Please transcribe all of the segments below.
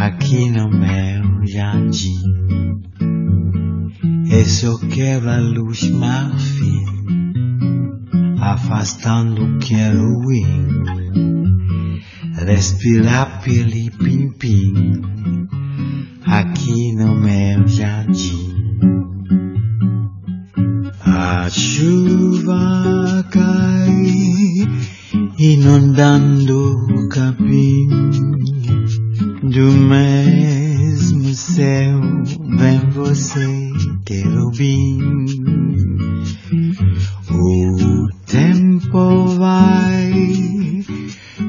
Aqui no meu jardim. Eu quero a luz marfim, afastando o querubim, respirar pelo pim-pim aqui no meu jardim. A chuva cai, inundando o capim do mesmo céu. Vem você, querubim. O tempo vai,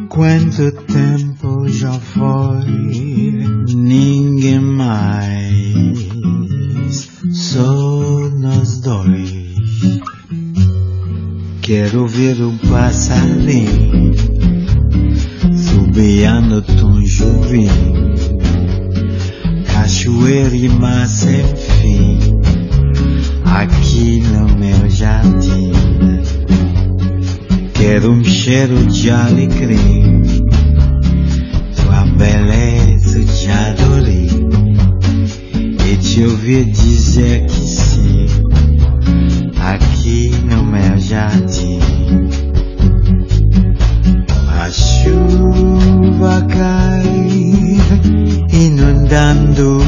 quanto tempo já foi? Ninguém mais, só nós dois. Quero ver o passarinho subiando tão juvinho, cachoeira e mar sem fim, aqui no meu jardim. Quero um cheiro de alecrim, tua beleza te adorei e te ouvir dizer que sim, aqui no meu jardim. 单独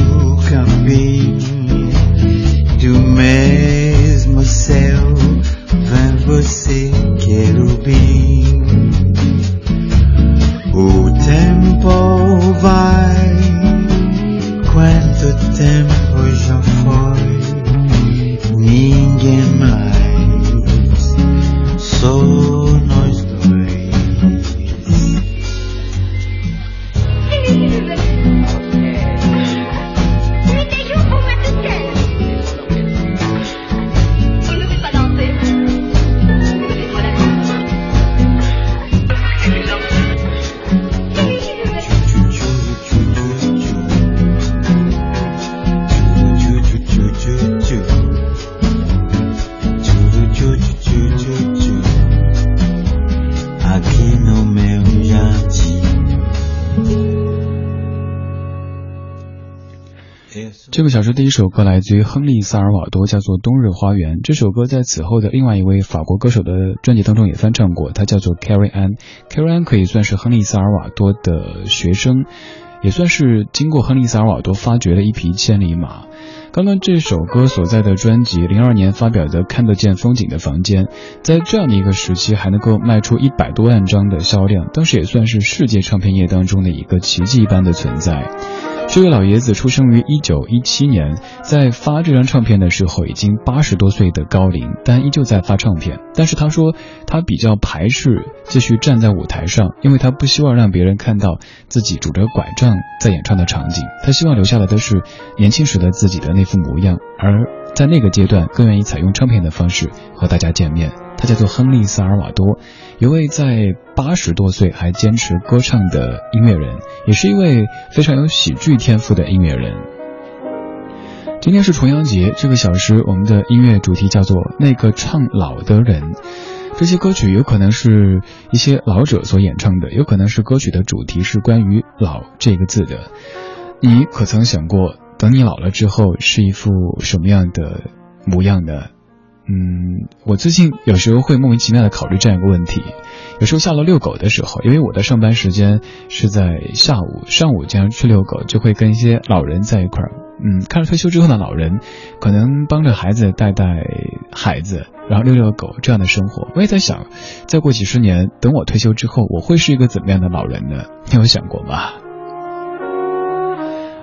首歌来自于亨利·萨尔瓦多，叫做《冬日花园》。这首歌在此后的另外一位法国歌手的专辑当中也翻唱过，他叫做 Carrie Ann。Carrie Ann 可以算是亨利·萨尔瓦多的学生，也算是经过亨利·萨尔瓦多发掘的一匹千里马。刚刚这首歌所在的专辑，零二年发表的《看得见风景的房间》，在这样的一个时期还能够卖出一百多万张的销量，当时也算是世界唱片业当中的一个奇迹一般的存在。这位老爷子出生于一九一七年，在发这张唱片的时候已经八十多岁的高龄，但依旧在发唱片。但是他说他比较排斥继续站在舞台上，因为他不希望让别人看到自己拄着拐杖在演唱的场景。他希望留下来的是年轻时的自己的那副模样，而在那个阶段更愿意采用唱片的方式和大家见面。他叫做亨利·萨尔瓦多，一位在八十多岁还坚持歌唱的音乐人，也是一位非常有喜剧天赋的音乐人。今天是重阳节，这个小时我们的音乐主题叫做“那个唱老的人”。这些歌曲有可能是一些老者所演唱的，有可能是歌曲的主题是关于“老”这个字的。你可曾想过，等你老了之后是一副什么样的模样呢？嗯，我最近有时候会莫名其妙的考虑这样一个问题。有时候下楼遛狗的时候，因为我的上班时间是在下午，上午经常去遛狗，就会跟一些老人在一块儿。嗯，看着退休之后的老人，可能帮着孩子带带孩子，然后遛遛狗这样的生活。我也在想，再过几十年，等我退休之后，我会是一个怎么样的老人呢？你有想过吗？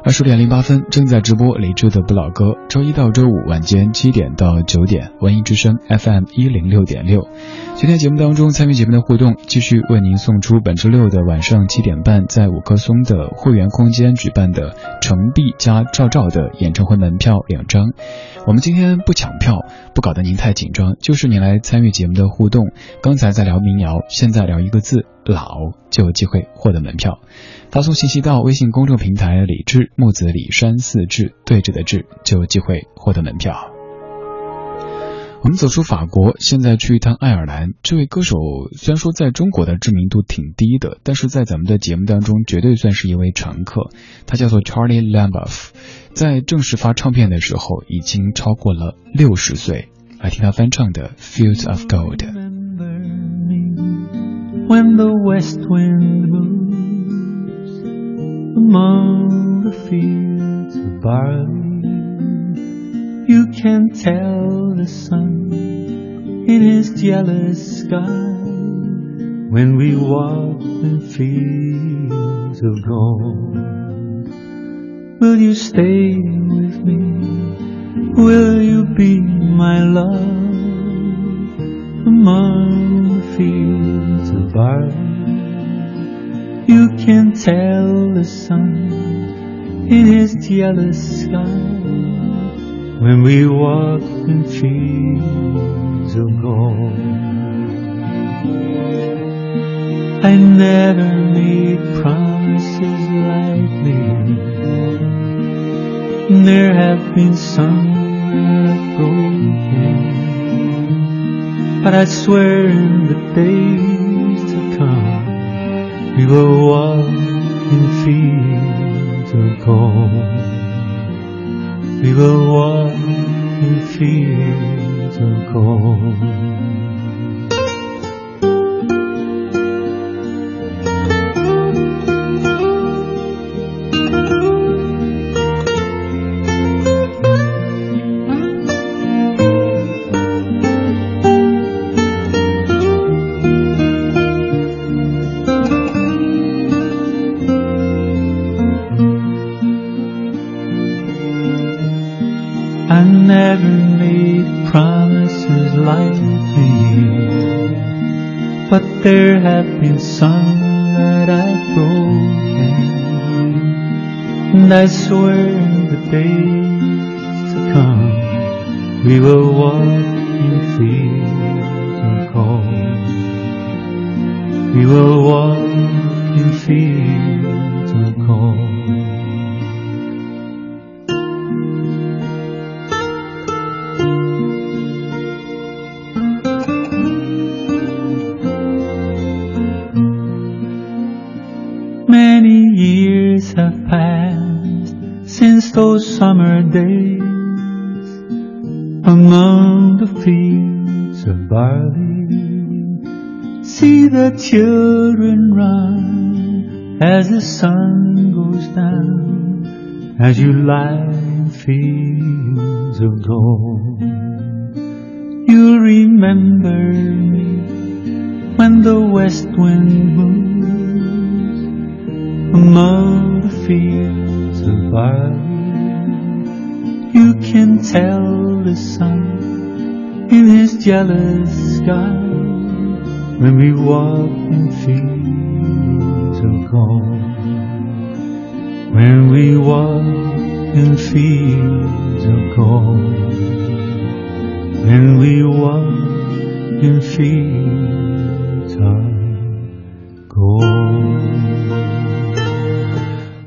二十点零八分，正在直播李志的不老歌。周一到周五晚间七点到九点，文艺之声 FM 一零六点六。今天节目当中参与节目的互动，继续为您送出本周六的晚上七点半在五棵松的会员空间举办的程璧加赵照的演唱会门票两张。我们今天不抢票，不搞得您太紧张，就是您来参与节目的互动。刚才在聊民谣，现在聊一个字“老”，就有机会获得门票。发送信息到微信公众平台“李志木子李山四志对峙的志”，就有机会获得门票。我们走出法国，现在去一趟爱尔兰。这位歌手虽然说在中国的知名度挺低的，但是在咱们的节目当中绝对算是一位常客。他叫做 Charlie Lamboff，在正式发唱片的时候已经超过了六十岁。来听他翻唱的《Fields of Gold》。Among the fields of barley. You can tell the sun in his jealous sky when we walk in fields of gold. Will you stay with me? Will you be my love among the fields of barley? You can tell the sun in his jealous sky when we walk in fields of gold. I never made promises lightly. There have been some that I've broken, but I swear in the come we will walk in fields of gold. We will walk in fields of gold. There have been some that I've broken, and I swear in the days to come we will walk in fields of gold. We will walk in fields of gold. The children run as the sun goes down, as you lie in fields of gold. You'll remember me when the west wind moves among the fields of barley. You can tell the sun in his jealous sky when we walk in fields of gold. When we walk in fields of gold. When we walk in fields of gold.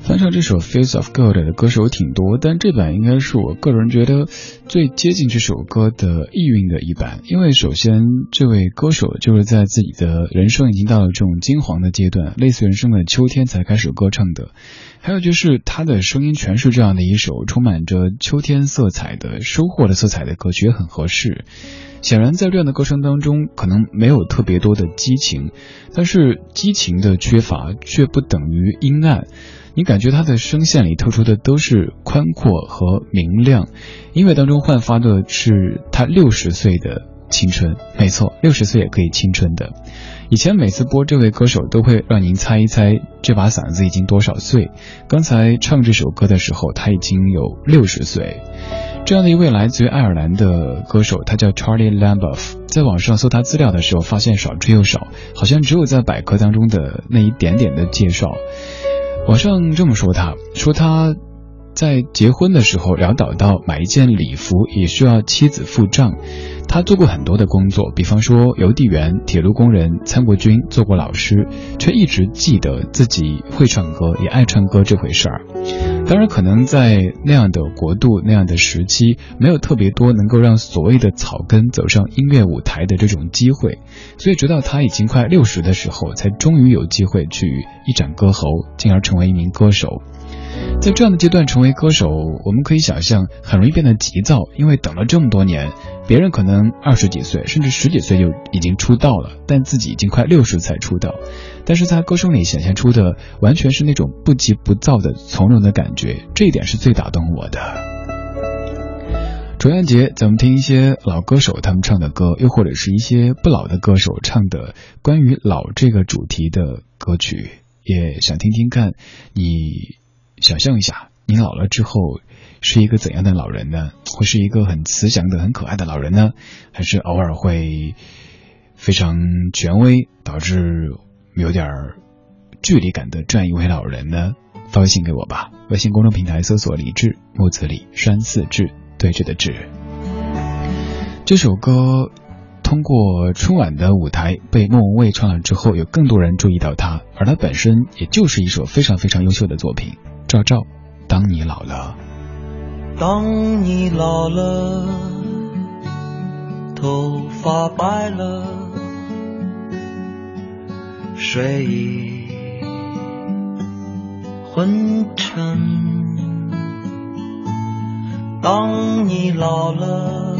翻唱这首《Fields of Gold》的歌手挺多，但这版应该是我个人觉得 最接近这首歌的意蕴的一版。因为首先，这位歌手就是在自己的人生已经到了这种金黄的阶段，类似人生的秋天才开始歌唱的。还有就是他的声音全是这样的一首充满着秋天色彩的收获的色彩的歌曲，也很合适。显然，在这样的歌声当中，可能没有特别多的激情，但是激情的缺乏却不等于阴暗。你感觉他的声线里透出的都是宽阔和明亮，音乐当中焕发的是他六十岁的青春。没错，六十岁也可以青春的。以前每次播这位歌手，都会让您猜一猜这把嗓子已经多少岁。刚才唱这首歌的时候，他已经有六十岁。这样的一位来自于爱尔兰的歌手，他叫 Charlie Lamboff。在网上搜他资料的时候，发现少之又少，好像只有在百科当中的那一点点的介绍。网上这么说他，说他。在结婚的时候潦倒到买一件礼服也需要妻子付账，他做过很多的工作，比方说邮递员、铁路工人、参过军、做过老师，却一直记得自己会唱歌，也爱唱歌这回事儿。当然，可能在那样的国度、那样的时期，没有特别多能够让所谓的草根走上音乐舞台的这种机会，所以直到他已经快六十的时候，才终于有机会去一展歌喉，进而成为一名歌手。在这样的阶段成为歌手，我们可以想象很容易变得急躁，因为等了这么多年，别人可能二十几岁甚至十几岁就已经出道了，但自己已经快六十才出道。但是在歌声里显现出的完全是那种不急不躁的从容的感觉，这一点是最打动我的。重阳节，咱们听一些老歌手他们唱的歌，又或者是一些不老的歌手唱的关于老这个主题的歌曲，也想听听看你。想象一下，你老了之后是一个怎样的老人呢？会是一个很慈祥的、很可爱的老人呢，还是偶尔会非常权威，导致有点距离感的这样一位老人呢？发微信给我吧，微信公众平台搜索“李志木子李山寺志对峙的志”。这首歌通过春晚的舞台被莫文蔚唱了之后，有更多人注意到他，而他本身也就是一首非常非常优秀的作品。赵照，当你老了，当你老了，头发白了，睡意昏沉。当你老了，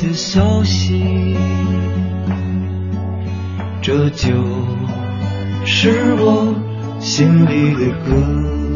的消息。这就是我心里的歌。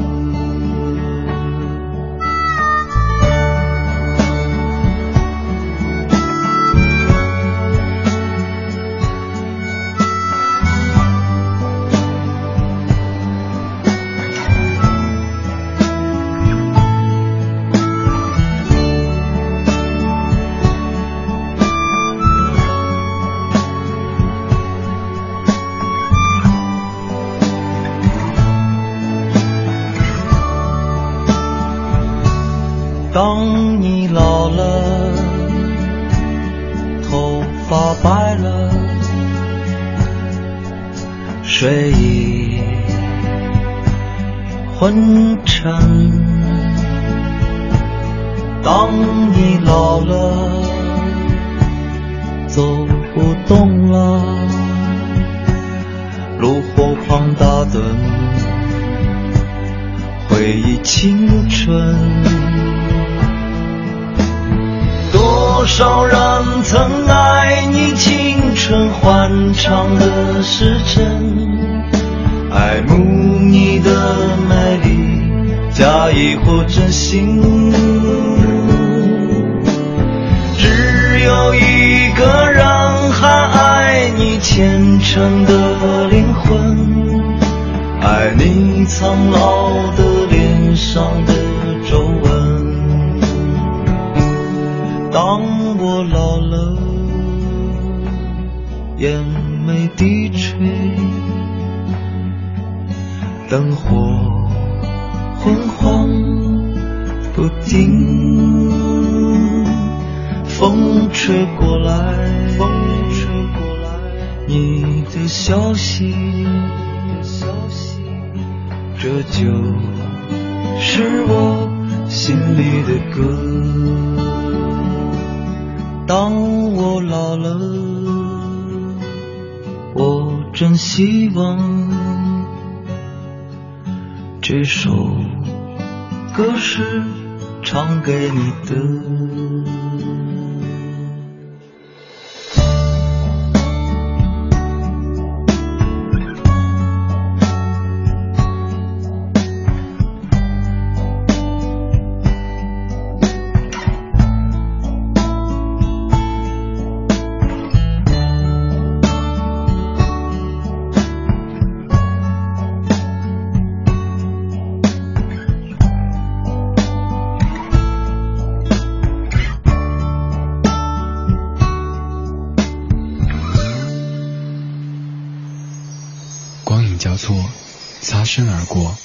身而过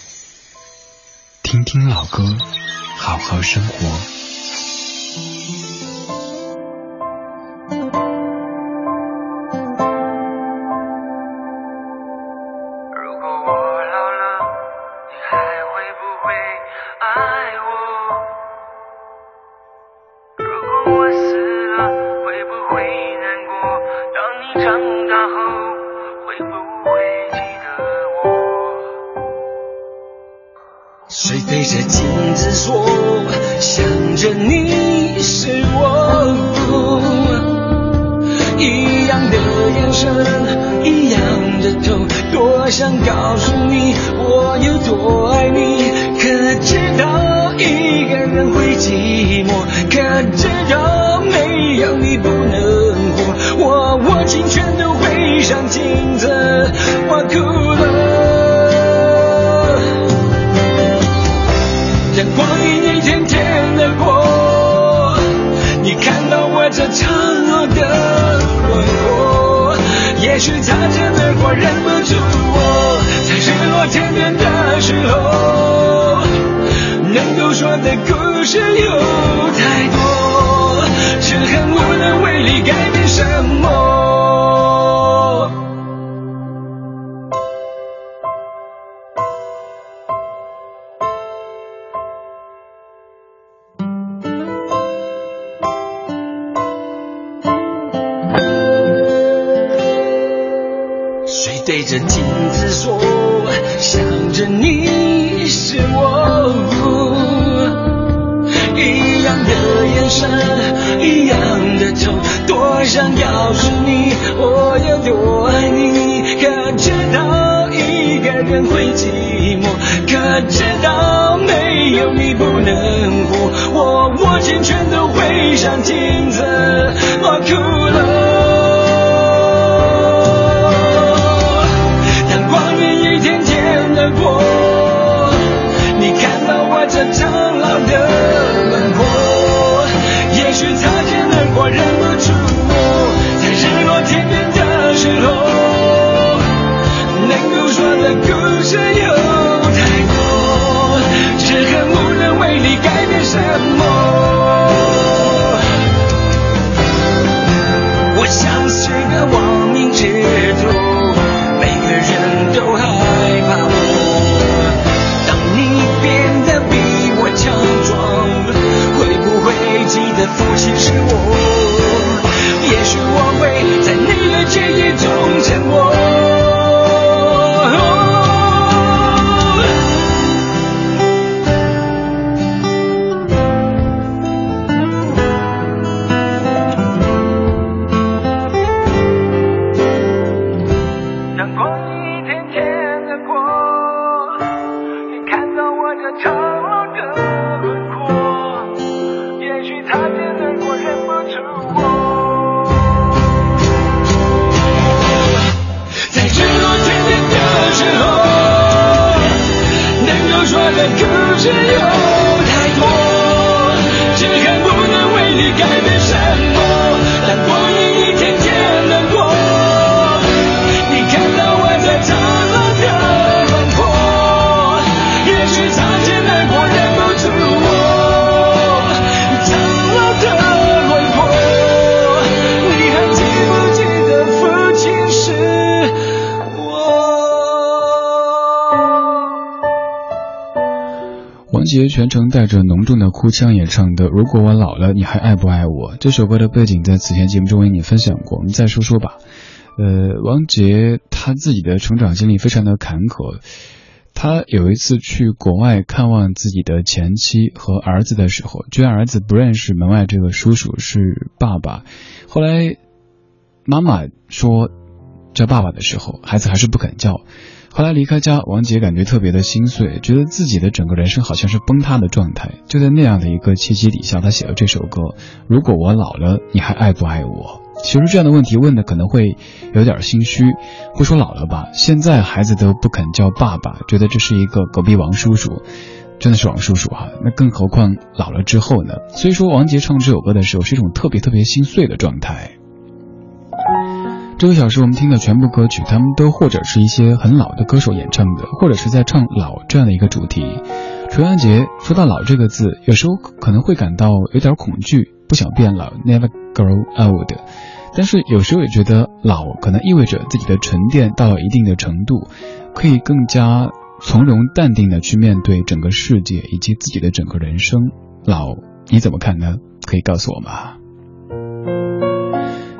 听听老歌好好生活。哭了。阳光一一天天的过，你看到我这承诺的轮廓。也许擦肩而过，忍不住我，在日落天边的时候，能够说的故事有。to you. 王杰全程带着浓重的哭腔演唱的《如果我老了，你还爱不爱我》这首歌的背景，在此前节目中为你分享过，我们再说说吧。呃，王杰他自己的成长经历非常的坎坷。他有一次去国外看望自己的前妻和儿子的时候，居然儿子不认识门外这个叔叔是爸爸。后来妈妈说叫爸爸的时候，孩子还是不肯叫。后来离开家，王杰感觉特别的心碎，觉得自己的整个人生好像是崩塌的状态。就在那样的一个契机底下，他写了这首歌。如果我老了，你还爱不爱我？其实这样的问题问的可能会有点心虚，会说老了吧？现在孩子都不肯叫爸爸，觉得这是一个隔壁王叔叔，真的是王叔叔哈。那更何况老了之后呢？所以说，王杰唱这首歌的时候是一种特别特别心碎的状态。这个小时我们听的全部歌曲，他们都或者是一些很老的歌手演唱的，或者是在唱老这样的一个主题。重阳节说到“老”这个字，有时候可能会感到有点恐惧，不想变老，never grow old。但是有时候也觉得老可能意味着自己的沉淀到了一定的程度，可以更加从容淡定的去面对整个世界以及自己的整个人生。老，你怎么看呢？可以告诉我吗？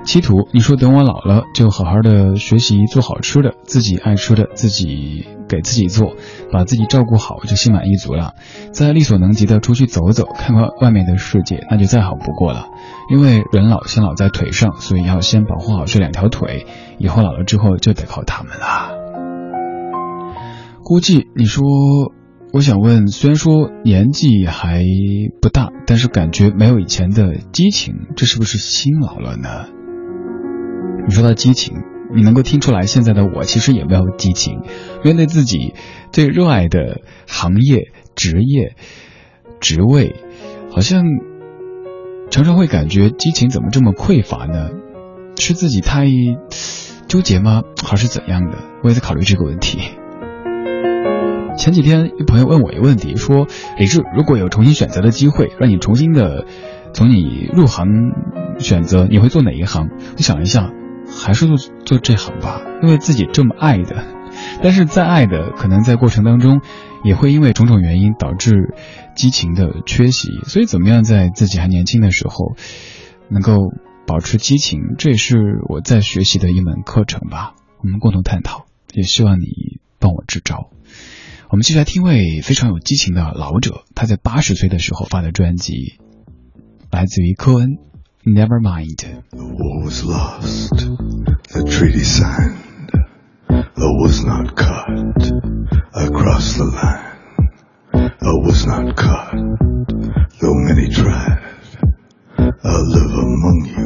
七图，你说等我老了就好好的学习做好吃的，自己爱吃的自己给自己做，把自己照顾好就心满意足了。再力所能及的出去走走，看看外面的世界，那就再好不过了。因为人老先老在腿上，所以要先保护好这两条腿，以后老了之后就得靠他们了。估计你说，我想问，虽然说年纪还不大，但是感觉没有以前的激情，这是不是心老了呢？你说到激情，你能够听出来现在的我其实也没有激情，面对自己最热爱的行业、职业、职位，好像常常会感觉激情怎么这么匮乏呢？是自己太纠结吗？还是怎样的？我也在考虑这个问题。前几天有朋友问我一个问题，说李志，如果有重新选择的机会，让你重新的从你入行选择，你会做哪一行？我想一下。还是做做这行吧，因为自己这么爱的，但是再爱的，可能在过程当中也会因为种种原因导致激情的缺席。所以，怎么样在自己还年轻的时候能够保持激情，这也是我在学习的一门课程吧。我们共同探讨，也希望你帮我支招。我们继续来听位非常有激情的老者，他在八十岁的时候发的专辑，来自于科恩。Never mind. The war was lost, the treaty signed, I was not cut across the line. I was not caught, though many tried. I live among you,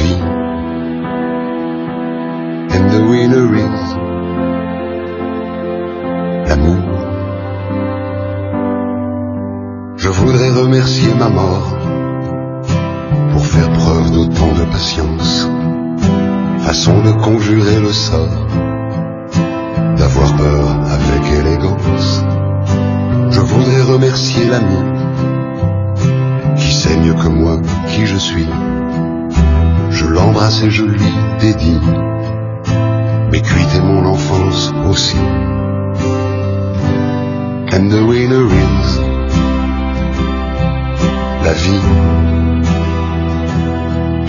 vie. And the winner l'amour. Je voudrais remercier ma mort pour faire preuve d'autant de patience, façon de conjurer le sort, d'avoir peur avec élégance. Je voudrais remercier l'ami qui sait mieux que moi qui je suis. L'embrasse et je lui dédie mes cuites mon enfance aussi. And the winner is la vie.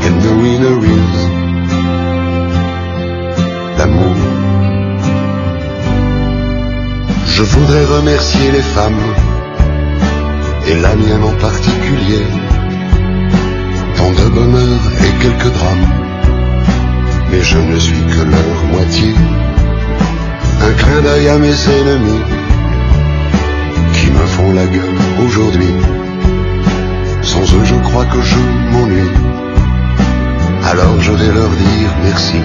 And the winner is l'amour. Je voudrais remercier les femmes, et la mienne en particulier, de bonheur et quelques drames, mais je ne suis que leur moitié. Un clin d'œil à mes ennemis, qui me font la gueule aujourd'hui. Sans eux, je crois que je m'ennuie. Alors je vais leur dire merci.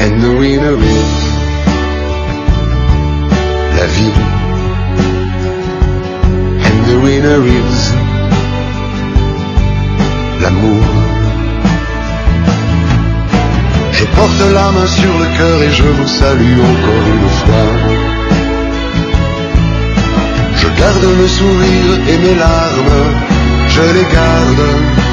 And the winner is la vie. And the winner is l'amour. Je porte la main sur le cœur et je vous salue encore une fois. Je garde le sourire et mes larmes, je les garde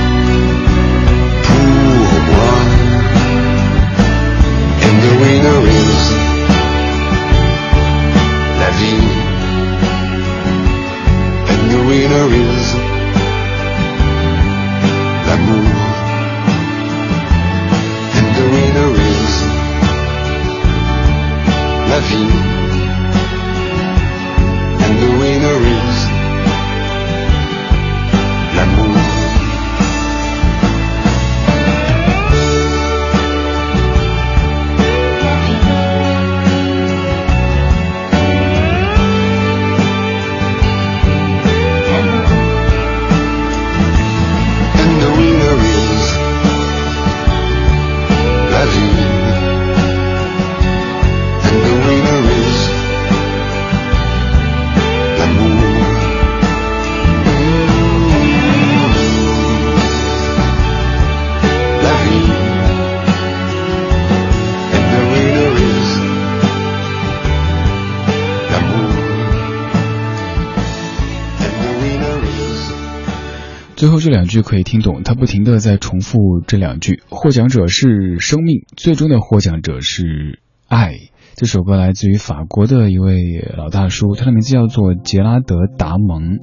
这两句可以听懂，他不停的在重复这两句。获奖者是生命，最终的获奖者是爱。这首歌来自于法国的一位老大叔，他的名字叫做杰拉德·达蒙。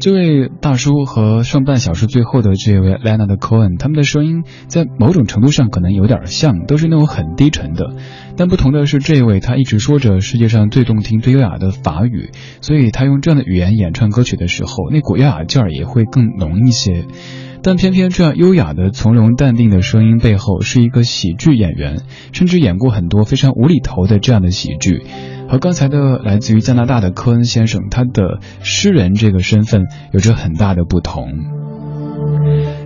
这位大叔和上半小时最后的这位 Lena 的 Cohen，他们的声音在某种程度上可能有点像，都是那种很低沉的。但不同的是，这位他一直说着世界上最动听、最优雅的法语，所以他用这样的语言演唱歌曲的时候，那股优雅劲儿也会更浓一些。但偏偏这样优雅的、从容淡定的声音背后，是一个喜剧演员，甚至演过很多非常无厘头的这样的喜剧。和刚才的来自于加拿大的科恩先生，他的诗人这个身份有着很大的不同。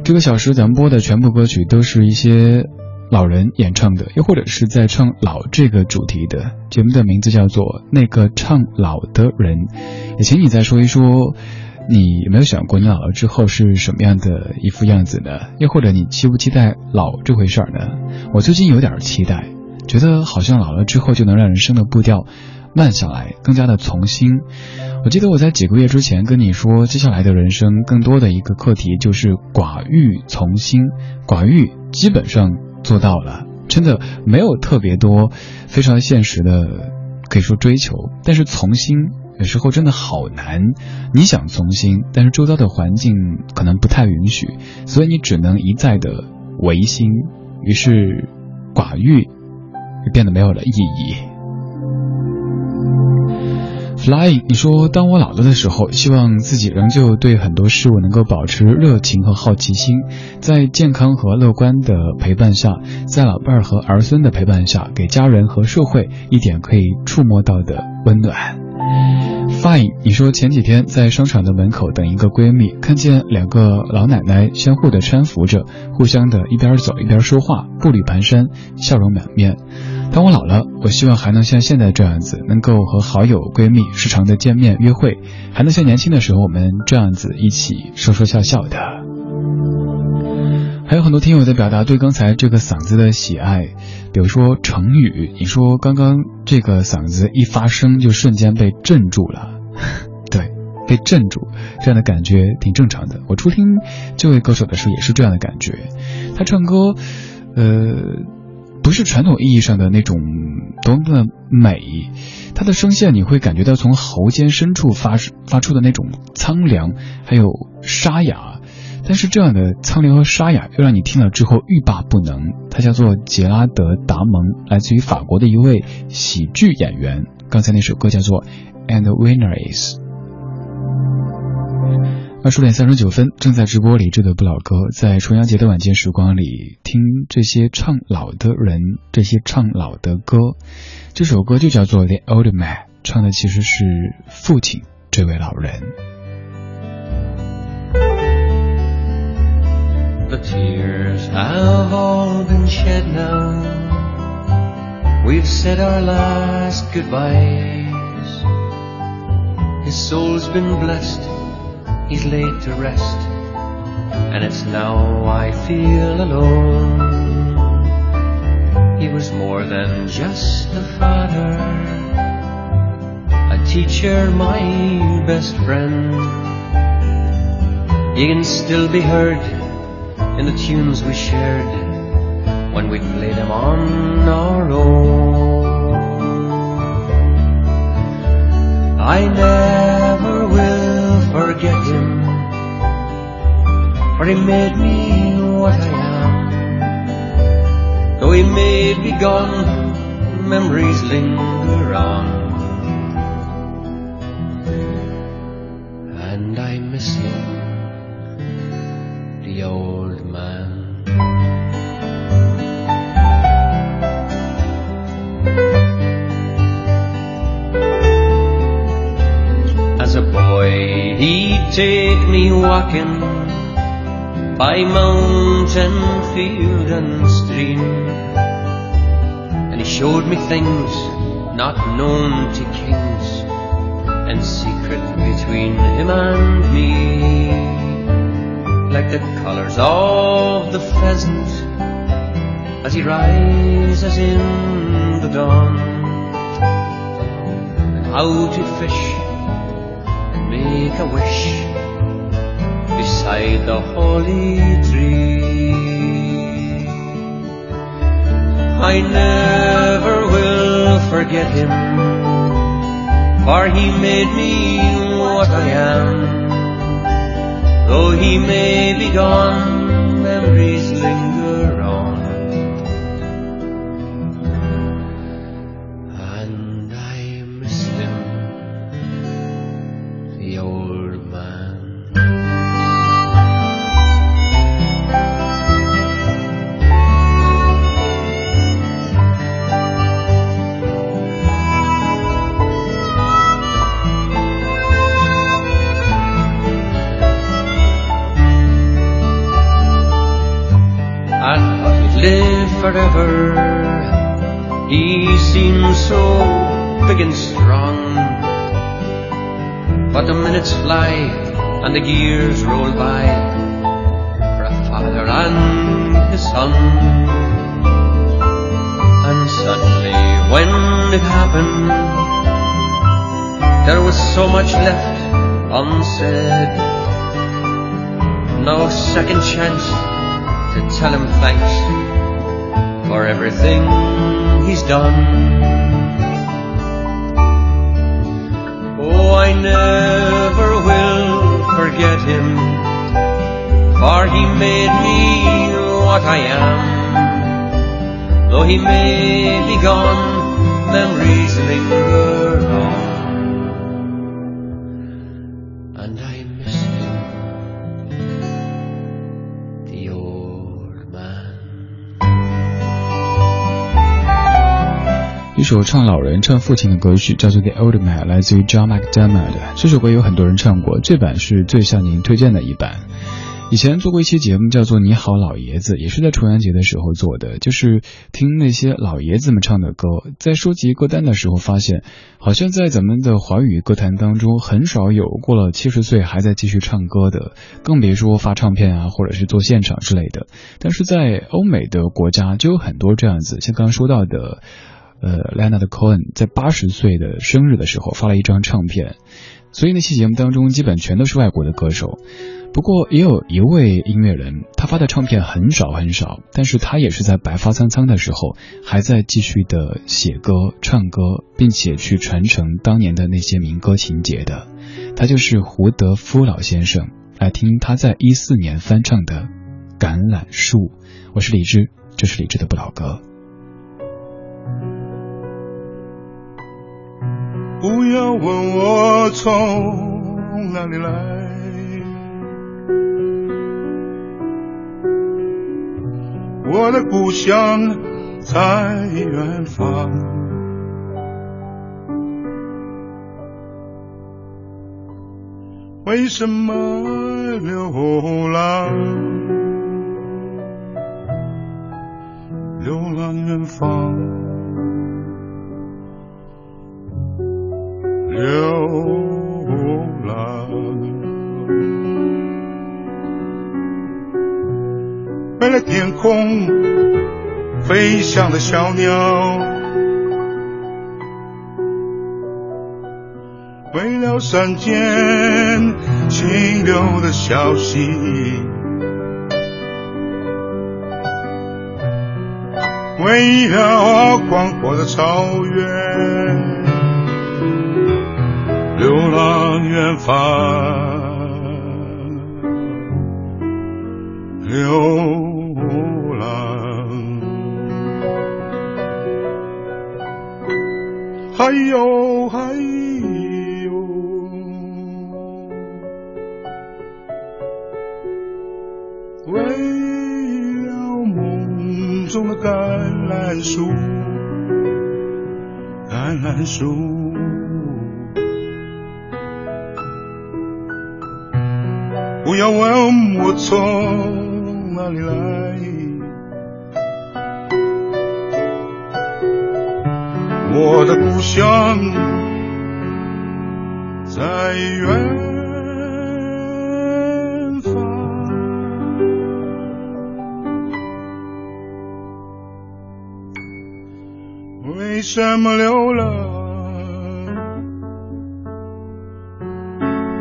这个小时咱们播的全部歌曲都是一些老人演唱的，又或者是在唱老这个主题的。节目的名字叫做《那个唱老的人》，也请你再说一说。你有没有想过，你老了之后是什么样的一副样子呢？又或者你期不期待老这回事儿呢？我最近有点期待，觉得好像老了之后就能让人生的步调慢下来，更加的从心。我记得我在几个月之前跟你说，接下来的人生更多的一个课题就是寡欲从心。寡欲基本上做到了，真的没有特别多非常现实的可以说追求，但是从心有时候真的好难。你想从心，但是周遭的环境可能不太允许，所以你只能一再的违心，于是寡欲也变得没有了意义。Flying，你说当我老了的时候，希望自己仍旧对很多事物能够保持热情和好奇心，在健康和乐观的陪伴下，在老伴儿和儿孙的陪伴下，给家人和社会一点可以触摸到的温暖。Fine，你说前几天在商场的门口等一个闺蜜，看见两个老奶奶相互的搀扶着，互相的一边走一边说话，步履蹒跚，笑容满面。当我老了，我希望还能像现在这样子，能够和好友闺蜜时常的见面约会，还能像年轻的时候我们这样子一起说说笑笑的。还有很多听友在表达对刚才这个嗓子的喜爱，比如说成语，你说刚刚这个嗓子一发声就瞬间被镇住了，对，被镇住，这样的感觉挺正常的。我初听这位歌手的时候也是这样的感觉，他唱歌，呃。不是传统意义上的那种多么的美，他的声线你会感觉到从喉间深处发发出的那种苍凉，还有沙哑。但是这样的苍凉和沙哑又让你听了之后欲罢不能。他叫做杰拉德·达蒙，来自于法国的一位喜剧演员。刚才那首歌叫做《And Winner Is》。二十点三十九分，正在直播李志的不老歌，在重阳节的晚间时光里，听这些唱老的人，这些唱老的歌。这首歌就叫做《The Old Man》，唱的其实是父亲这位老人。The tears have all been shed now. We've said our last goodbyes. His soul's been blessed. He's laid to rest, and it's now I feel alone. He was more than just a father, a teacher, my best friend. He can still be heard in the tunes we shared when we played them on our own. I never forget him, for he made me what I am. Though he may be gone, memories linger on. Take me walking by mountain, field, and stream. And he showed me things not known to kings, and secret between him and me. Like the colours of the pheasant as he rises in the dawn. And how to fish and make a wish beside the holy tree. I never will forget him, for he made me what I am. Though he may be gone, memories second chance to tell him thanks for everything he's done. Oh, I never will forget him, for he made me what I am. Though he may be gone, memories linger 一首唱老人、唱父亲的歌曲，叫做《The Old Man》，来自于 John McDermott。这首歌有很多人唱过，这版是最向您推荐的一版。以前做过一期节目，叫做《你好，老爷子》，也是在重阳节的时候做的，就是听那些老爷子们唱的歌。在收集歌单的时候，发现好像在咱们的华语歌坛当中，很少有过了七十岁还在继续唱歌的，更别说发唱片啊，或者是做现场之类的。但是在欧美的国家就有很多这样子，像刚刚说到的。呃，Leonard Cohen 在八十岁的生日的时候发了一张唱片，所以那期节目当中基本全都是外国的歌手。不过也有一位音乐人，他发的唱片很少很少，但是他也是在白发苍苍的时候还在继续的写歌、唱歌，并且去传承当年的那些民歌情节的。他就是胡德夫老先生。来听他在一四年翻唱的《橄榄树》。我是李志，这是李志的不老歌。不要问我从哪里来，我的故乡在远方。为什么流浪？流浪远方。天空飞翔的小鸟，为了山间清流的小溪，为了广阔的草原。流浪远方，流还有还有，为了梦中的橄榄树，橄榄树。不要问我从哪里来，我的故乡在远方。为什么流浪？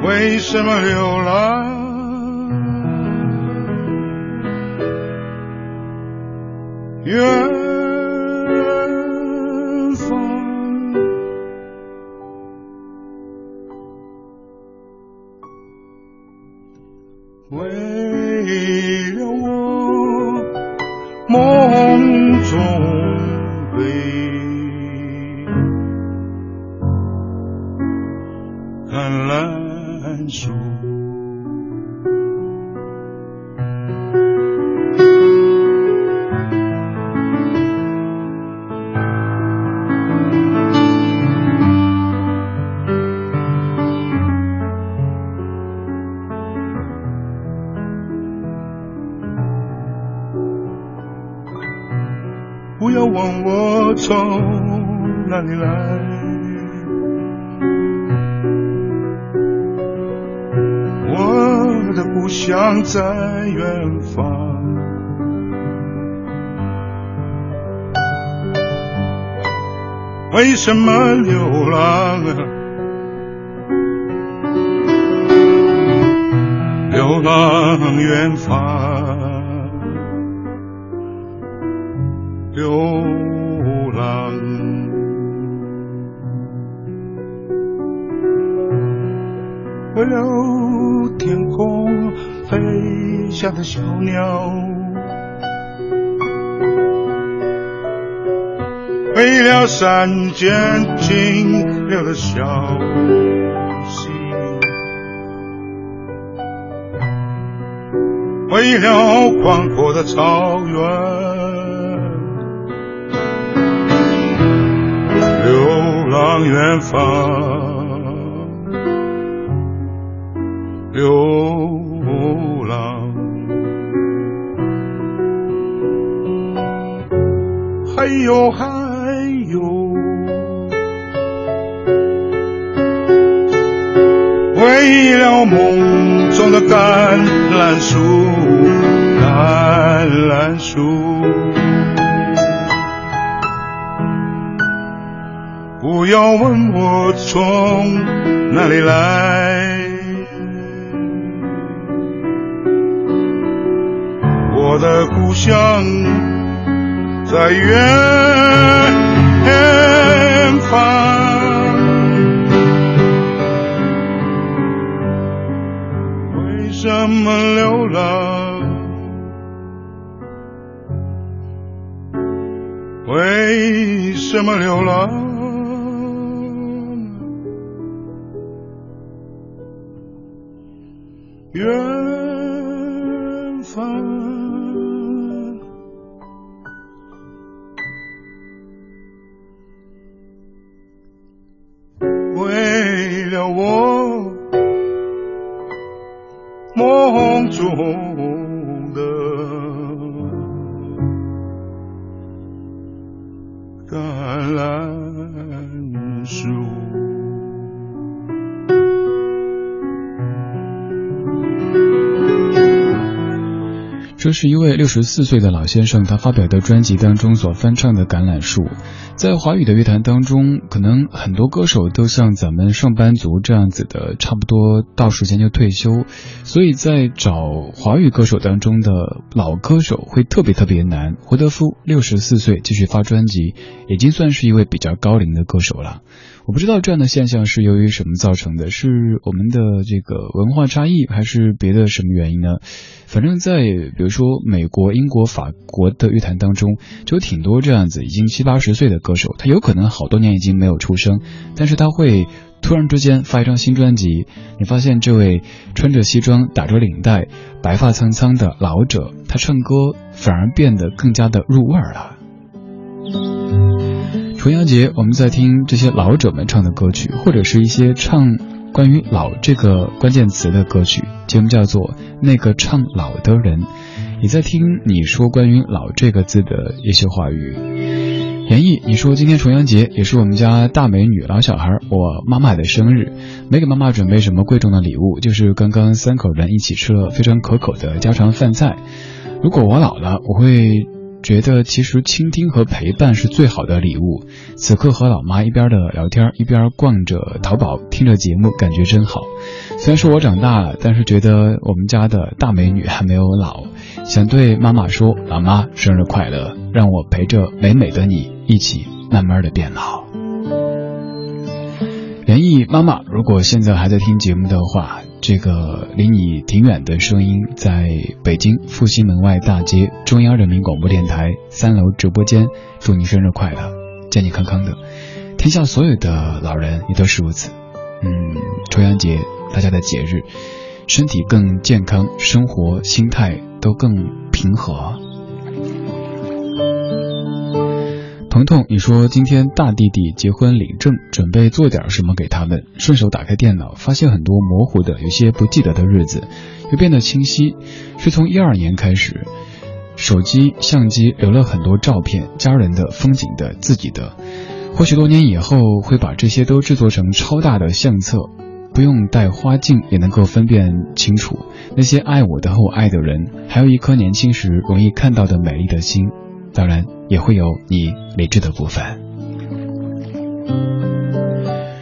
为什么流浪？远什么流浪啊？流浪远方，流浪。为了天空飞翔的小鸟。为了山间清流的小溪，为了宽阔的草原，流浪远方。流浪，还有还为了梦中的橄榄树，橄榄树，不要问我从哪里来。我的故乡在远方，为什么流浪？为什么流浪？的橄榄树。这是一位六十四岁的老先生，他发表的专辑当中所翻唱的《橄榄树》。在华语的乐坛当中，可能很多歌手都像咱们上班族这样子的，差不多到时间就退休，所以在找华语歌手当中的老歌手会特别特别难。胡德夫六十四岁继续发专辑，已经算是一位比较高龄的歌手了。我不知道这样的现象是由于什么造成的，是我们的这个文化差异，还是别的什么原因呢？反正，在比如说美国、英国、法国的乐坛当中，就有挺多这样子已经七八十岁的歌手，他有可能好多年已经没有出声，但是他会突然之间发一张新专辑，你发现这位穿着西装、打着领带、白发苍苍的老者，他唱歌反而变得更加的入味儿了。重阳节，我们在听这些老者们唱的歌曲，或者是一些唱关于“老”这个关键词的歌曲。节目叫做《那个唱老的人》，也在听你说关于“老”这个字的一些话语。严毅，你说今天重阳节也是我们家大美女老小孩我妈妈的生日，没给妈妈准备什么贵重的礼物，就是刚刚三口人一起吃了非常可口的家常饭菜。如果我老了，我会。觉得其实倾听和陪伴是最好的礼物。此刻和老妈一边的聊天，一边逛着淘宝，听着节目，感觉真好。虽然说我长大了，但是觉得我们家的大美女还没有老。想对妈妈说：“老妈，生日快乐！让我陪着美美的你一起慢慢的变老。”连毅妈妈，如果现在还在听节目的话，这个离你挺远的声音，在北京复兴门外大街中央人民广播电台三楼直播间，祝你生日快乐，健健康康的。天下所有的老人也都是如此。嗯，重阳节，大家的节日，身体更健康，生活心态都更平和。彤彤，你说今天大弟弟结婚领证，准备做点什么给他们？顺手打开电脑，发现很多模糊的、有些不记得的日子，又变得清晰。是从一二年开始，手机相机留了很多照片，家人的、风景的、自己的。或许多年以后，会把这些都制作成超大的相册，不用带花镜也能够分辨清楚那些爱我的和我爱的人，还有一颗年轻时容易看到的美丽的心。当然。也会有你理智的部分。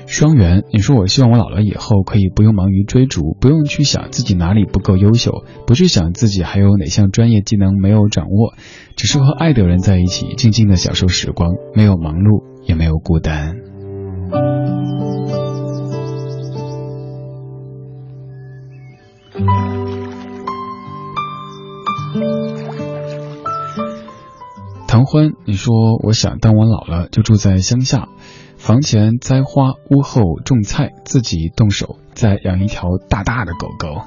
双元，你说我希望我老了以后可以不用忙于追逐，不用去想自己哪里不够优秀，不去想自己还有哪项专业技能没有掌握，只是和爱的人在一起，静静的享受时光，没有忙碌，也没有孤单。欢，你说我想当我老了就住在乡下，房前栽花，屋后种菜，自己动手再养一条大大的狗狗。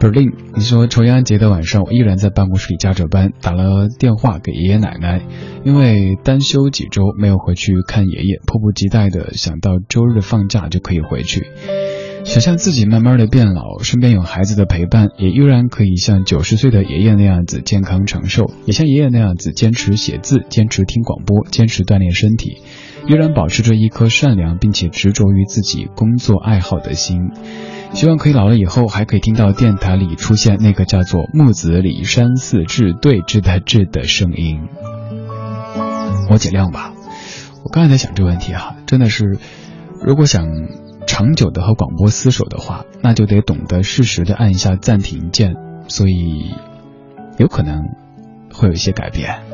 Berlin，你说重阳节的晚上，我依然在办公室里加着班，打了电话给爷爷奶奶，因为单休几周没有回去看爷爷，迫不及待的想到周日放假就可以回去。想象自己慢慢的变老，身边有孩子的陪伴，也依然可以像九十岁的爷爷那样子健康长寿，也像爷爷那样子坚持写字，坚持听广播，坚持锻炼身体，依然保持着一颗善良并且执着于自己工作爱好的心。希望可以老了以后还可以听到电台里出现那个叫做木子李山寺志对峙的志的声音。我尽量吧。我刚才在想这个问题哈，真的是，如果想。长久的和广播厮守的话，那就得懂得适时的按一下暂停键，所以有可能会有一些改变。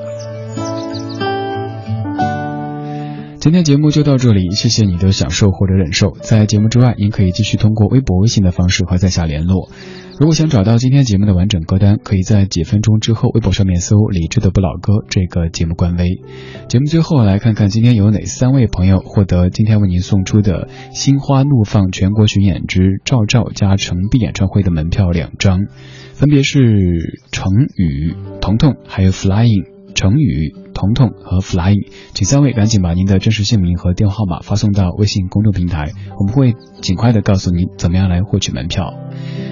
今天节目就到这里，谢谢你的享受或者忍受。在节目之外，您可以继续通过微博、微信的方式和在下联络。如果想找到今天节目的完整歌单，可以在几分钟之后微博上面搜“李志的不老歌”这个节目官微。节目最后来看看今天有哪三位朋友获得今天为您送出的《心花怒放全国巡演之赵照加程璧演唱会》的门票两张，分别是程宇、彤彤还有 Flying。程宇、彤彤和 Fly，请三位赶紧把您的真实姓名和电话号码发送到微信公众平台，我们会尽快的告诉您怎么样来获取门票。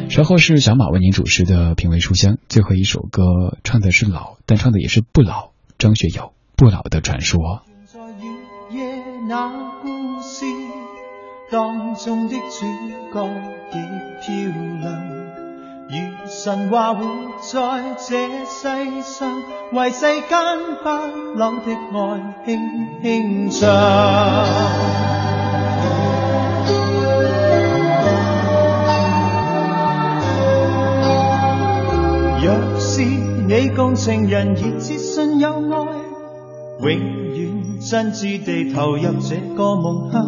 稍后是小马为您主持的品味书香，最后一首歌唱的是老，但唱的也是不老。张学友《不老的传说》。当中的主角极漂亮。如神话活在这世上，为世间不朽的爱轻轻唱。若是你共情人亦自信有爱，永远真挚地投入这个梦乡，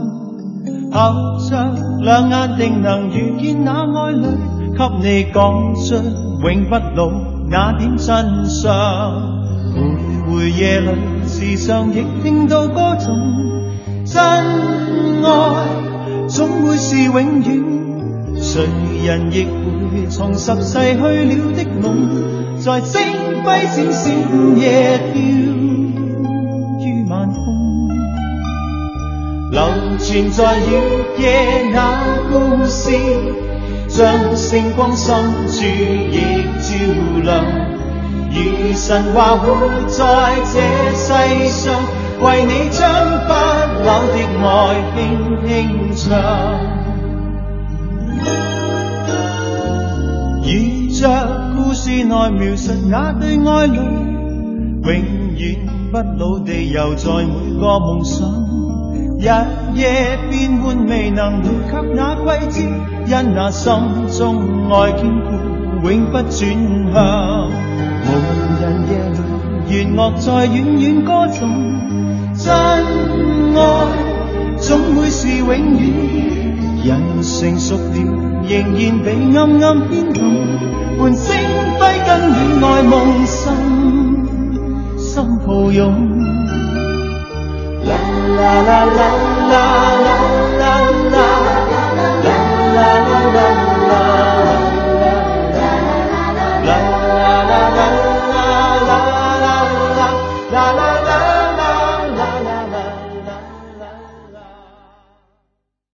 合着两眼定能遇见那爱侣。給你講出永不老那點真相，徘徊夜裏時常亦聽到歌頌，真愛總會是永遠，誰人亦會重拾逝去了的夢，在星輝閃閃夜飄於晚空，流傳在月夜那故事。將星光深處亦照亮，如神話活在這世上，為你將不朽的愛輕輕唱。如着故事內描述那對愛侶，永遠不老地游在每個夢想。日夜變換未能回給那季節，因那心中愛堅固，永不轉向。無人夜里，弦乐在遠遠歌颂，真愛總會是永遠。人成熟了，仍然被暗暗牵动，伴星輝跟戀愛夢心心抱擁。啦啦啦啦啦啦啦啦啦啦啦啦。